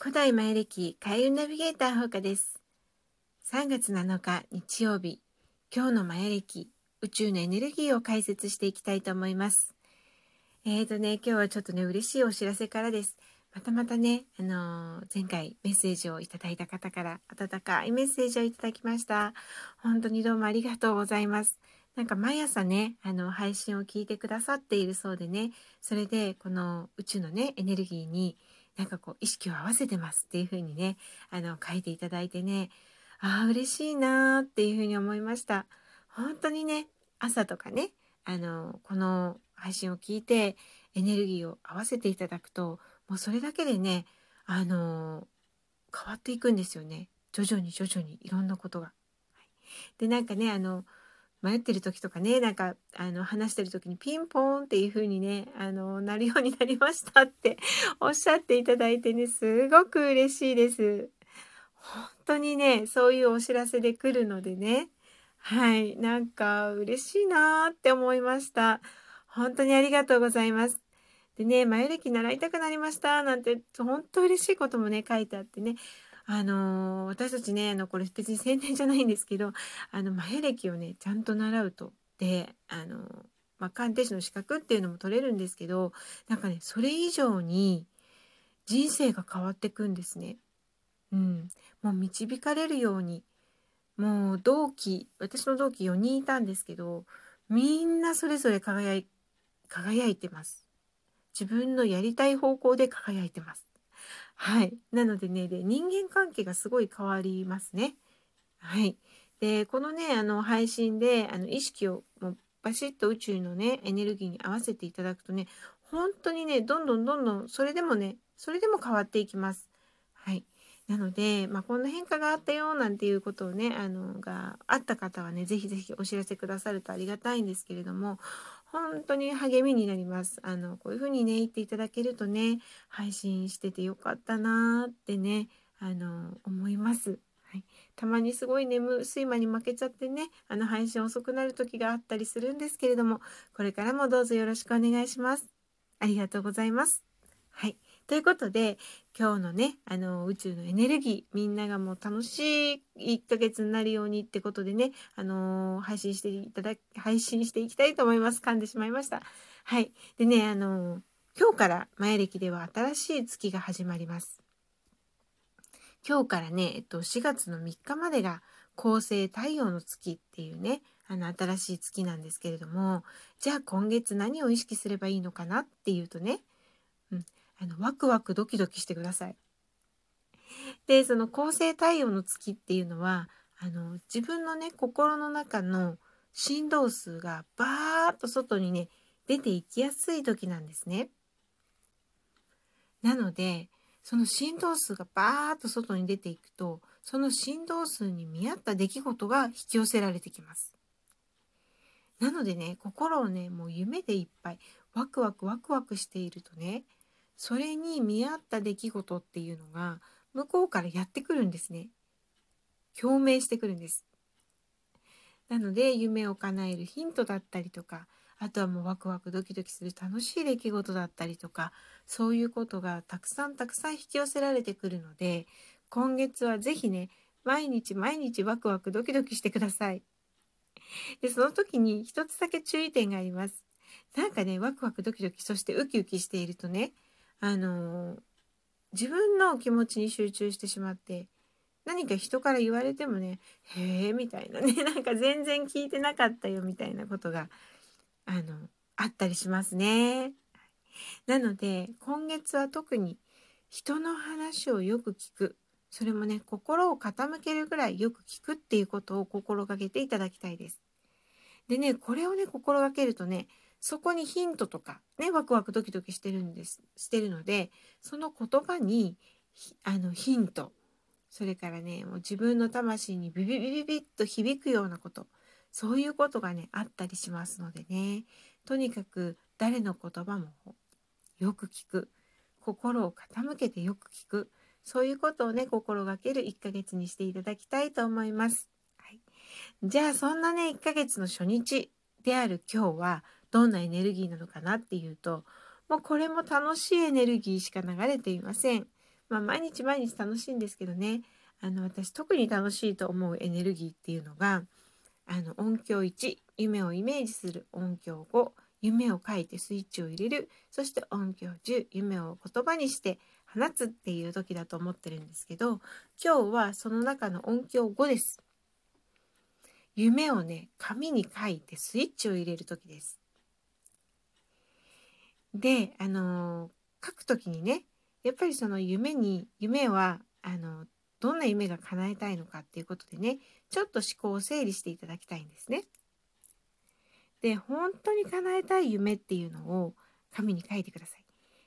古代前歴開運ナビゲーターほかです。3月7日日曜日、今日の前歴宇宙のエネルギーを解説していきたいと思います。えーとね、今日はちょっとね、嬉しいお知らせからです。またまたね、あのー、前回メッセージをいただいた方から温かいメッセージをいただきました。本当にどうもありがとうございます。なんか毎朝ね、あの、配信を聞いてくださっているそうでね、それでこの宇宙のね、エネルギーになんかこう意識を合わせてますっていう風にね、あの、書いていただいてね、ああ、嬉しいなーっていう風に思いました。本当にね、朝とかね、あの、この配信を聞いてエネルギーを合わせていただくと、もうそれだけでね、あの、変わっていくんですよね。徐々に徐々にいろんなことが。はい、で、なんかね、あの、迷ってる時とかね、なんか、あの、話してる時にピンポーンっていう風にね、あの、なるようになりましたって おっしゃっていただいてね、すごく嬉しいです。本当にね、そういうお知らせで来るのでね、はい、なんか嬉しいなーって思いました。本当にありがとうございます。でね、前歴習いたくなりましたなんて、本当嬉しいこともね、書いてあってね、あの私たちねあのこれ別に宣伝じゃないんですけどあの前歴をねちゃんと習うとであのまあ、鑑定士の資格っていうのも取れるんですけどなんかねそれ以上に人生が変わってくんですね。うん、もう導かれるようにもう同期私の同期4人いたんですけどみんなそれぞれ輝い輝いてます。自分のやりたい方向で輝いてます。はい。なのでね、で、人間関係がすごい変わりますね。はい。で、このね、あの、配信で、あの、意識をもうバシッと宇宙のね、エネルギーに合わせていただくとね、本当にね、どんどんどんどん、それでもね、それでも変わっていきます。はい。なので、まあ、こんな変化があったよなんていうことをね、あの、があった方はね、ぜひぜひお知らせくださるとありがたいんですけれども、本当に励みになります。あの、こういうふうにね、言っていただけるとね、配信しててよかったなーってね、あの、思います。はい、たまにすごい眠睡魔に負けちゃってねあの配信遅くなる時があったりするんですけれどもこれからもどうぞよろしくお願いします。ありがとうございます。はいということで、今日のね、あの、宇宙のエネルギー、みんながもう楽しい1ヶ月になるようにってことでね、あのー、配信していただき、配信していきたいと思います。噛んでしまいました。はい。でね、あのー、今日から前歴では新しい月が始まります。今日からね、えっと、4月の3日までが恒星太陽の月っていうね、あの、新しい月なんですけれども、じゃあ今月何を意識すればいいのかなっていうとね、あのワクワクドキドキしてください。でその恒星太陽の月っていうのはあの自分のね心の中の振動数がバーッと外にね出ていきやすい時なんですね。なのでその振動数がバーッと外に出ていくとその振動数に見合った出来事が引き寄せられてきます。なのでね心をねもう夢でいっぱいワクワクワクワクしているとねそれに見合った出来事っていうのが向こうからやってくるんですね。共鳴してくるんです。なので夢を叶えるヒントだったりとかあとはもうワクワクドキドキする楽しい出来事だったりとかそういうことがたくさんたくさん引き寄せられてくるので今月は是非ね毎日毎日ワクワクドキドキしてください。でその時に一つだけ注意点があります。なんかねワクワクドキドキそしてウキウキしているとねあの自分の気持ちに集中してしまって何か人から言われてもね「へえ」みたいなね なんか全然聞いてなかったよみたいなことがあのあったりしますね。なので今月は特に人の話をよく聞くそれもね心を傾けるぐらいよく聞くっていうことを心がけていただきたいです。でねこれをね心がけるとねそこにヒントとかねワクワクドキドキしてるんですしてるのでその言葉にあのヒントそれからねもう自分の魂にビビビビビッと響くようなことそういうことがねあったりしますのでね。とにかく誰の言葉もよく聞く。心を傾けてよく聞く。そういうことをね心がける1ヶ月にしていただきたいと思います。はい、じゃあそんなね1ヶ月の初日である今日はどんなエネルギーなのかなっていうともうこれも楽しいエネルギーしか流れていません。まあ、毎日毎日楽しいんですけどねあの私特に楽しいと思うエネルギーっていうのがあの音響1夢をイメージする音響5夢を書いてスイッチを入れるそして音響10夢を言葉にして放つっていう時だと思ってるんですけど今日はその中の音響5です。夢をね紙に書いてスイッチを入れる時です。であの書く時にねやっぱりその夢に夢はあのどんな夢が叶えたいのかっていうことでねちょっと思考を整理していただきたいんですね。で本当に叶えたい夢っていうのを紙に書いてください。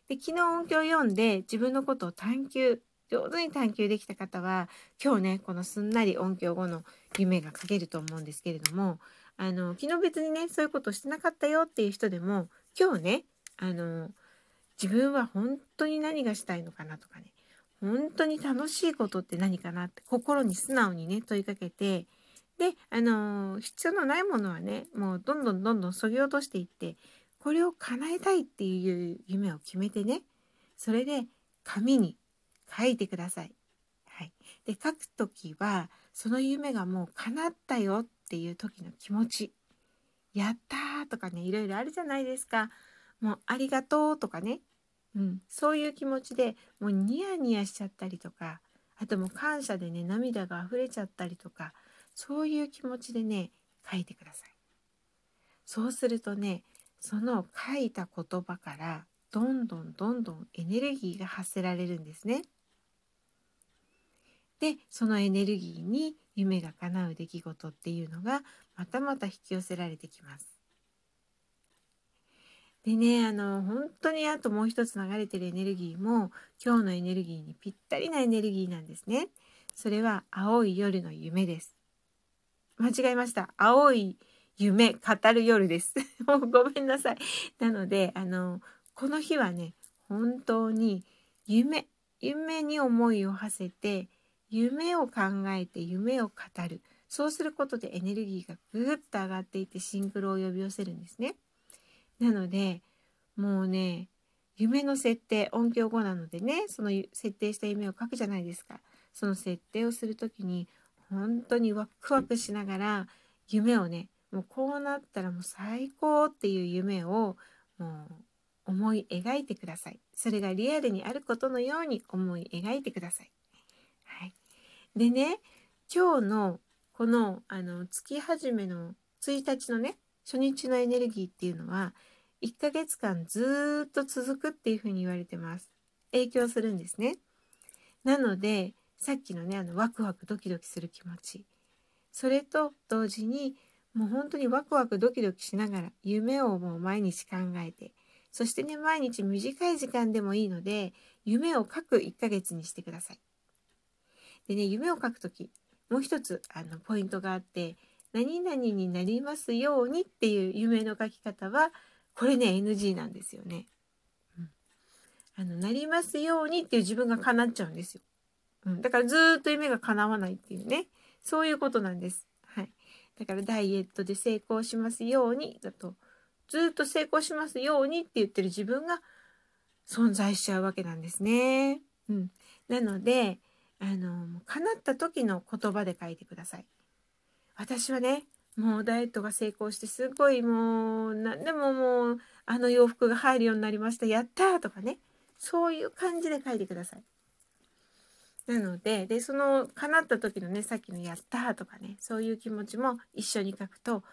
で昨日音響を読んで自分のことを探求上手に探求できた方は今日ねこのすんなり音響後の夢が書けると思うんですけれどもあの昨日別にねそういうことしてなかったよっていう人でも今日ねあの自分は本当に何がしたいのかなとかね本当に楽しいことって何かなって心に素直にね問いかけてであの必要のないものはねもうどんどんどんどんそぎ落としていってこれを叶えたいっていう夢を決めてねそれで紙に書いてください。はい、で書く時はその夢がもう叶ったよっていう時の気持ち「やった!」とかねいろいろあるじゃないですか。もうありがとうとかねうん、そういう気持ちでもうニヤニヤしちゃったりとかあともう感謝でね涙が溢れちゃったりとかそういう気持ちでね書いてください。そうするとねその書いた言葉からどんどんどんどんエネルギーが発せられるんですね。でそのエネルギーに夢が叶う出来事っていうのがまたまた引き寄せられてきます。でね、あの、本当にあともう一つ流れてるエネルギーも、今日のエネルギーにぴったりなエネルギーなんですね。それは、青い夜の夢です。間違えました。青い夢、語る夜です。もうごめんなさい。なので、あの、この日はね、本当に夢、夢に思いを馳せて、夢を考えて夢を語る。そうすることでエネルギーがぐっと上がっていってシンクロを呼び寄せるんですね。なのでもうね夢の設定音響後なのでねその設定した夢を書くじゃないですか。その設定をする時に本当にワクワクしながら夢をねもうこうなったらもう最高っていう夢をもう思い描いてください。それがリアルにあることのように思い描いてください、はい、でね今日のこのあの月始めの1日のね初日のエネルギーっていうのは1ヶ月間ずっと続くっていうふうに言われてます。影響するんですね。なのでさっきのねあのワクワクドキドキする気持ちそれと同時にもう本当にワクワクドキドキしながら夢をもう毎日考えてそしてね毎日短い時間でもいいので夢を書く1ヶ月にしてください。でね夢を書く時もう一つあのポイントがあって何々になりますようにっていう夢の書き方はこれね NG なんですよね。うん、あのなりますようにっていう自分が叶っちゃうんですよ。うん、だからずっと夢が叶わないっていうねそういうことなんです。はい、だからダイエットで成功しますようにだとずっと成功しますようにって言ってる自分が存在しちゃうわけなんですね。うん、なのであの叶った時の言葉で書いてください。私はねもうダイエットが成功してすごいもう何でももうあの洋服が入るようになりましたやったとかねそういう感じで書いてください。なのででその叶った時のねさっきの「やった」とかねそういう気持ちも一緒に書くと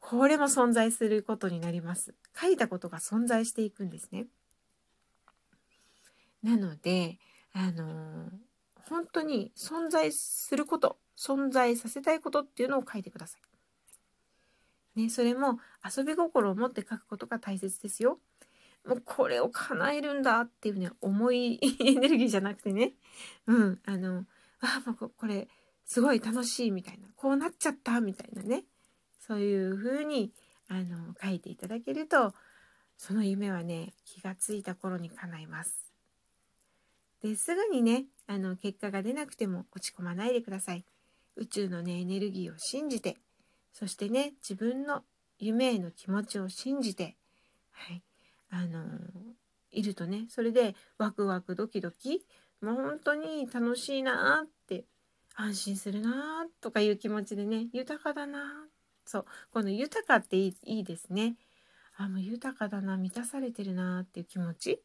これも存在することになります。書いたことが存在していくんですね。なのであのー、本当に存在すること存在させたいことっていうのを書いてください。ね、それも遊び心を持って書くことが大切ですよ。もうこれを叶えるんだっていうね重い エネルギーじゃなくてねうんあのあもうこれすごい楽しいみたいなこうなっちゃったみたいなねそういう風にあの書いていただけるとその夢はね気がついた頃に叶います。ですぐにねあの結果が出なくても落ち込まないでください。宇宙のねエネルギーを信じてそしてね自分の夢への気持ちを信じて、はい、あのいるとねそれでワクワクドキドキもう本当に楽しいなって安心するなとかいう気持ちでね豊かだなそうこの豊かっていいいいですね。あもう豊かだな満たされてるなっていう気持ち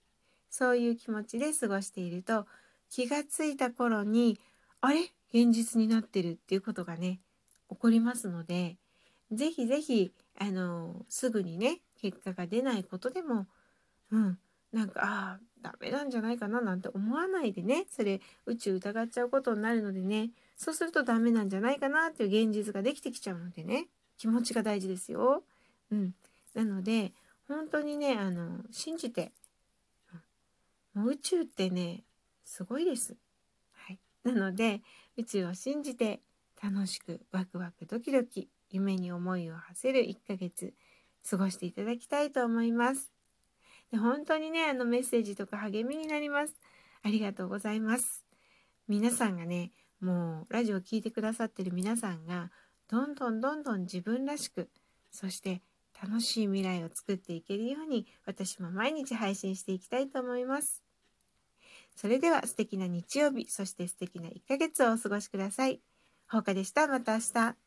そういう気持ちで過ごしていると気がついた頃にあれ？現実になってるっていうことがね起こりますので是非是非あのすぐにね結果が出ないことでもうんなんかああダメなんじゃないかななんて思わないでねそれ宇宙疑っちゃうことになるのでねそうするとダメなんじゃないかなっていう現実ができてきちゃうのでね気持ちが大事ですよ。うん、なので本当にねあの信じて、もう宇宙ってねすごいです。はい、なので宇宙を信じて楽しくワクワクドキドキ夢に思いを馳せる1ヶ月過ごしていただきたいと思います。で本当にねあのメッセージとか励みになります。ありがとうございます。皆さんがねもうラジオを聴いてくださってる皆さんがどんどんどんどん自分らしくそして楽しい未来を作っていけるように私も毎日配信していきたいと思います。それでは素敵な日曜日そして素敵な1ヶ月をお過ごしください。ほうかでした。また明日。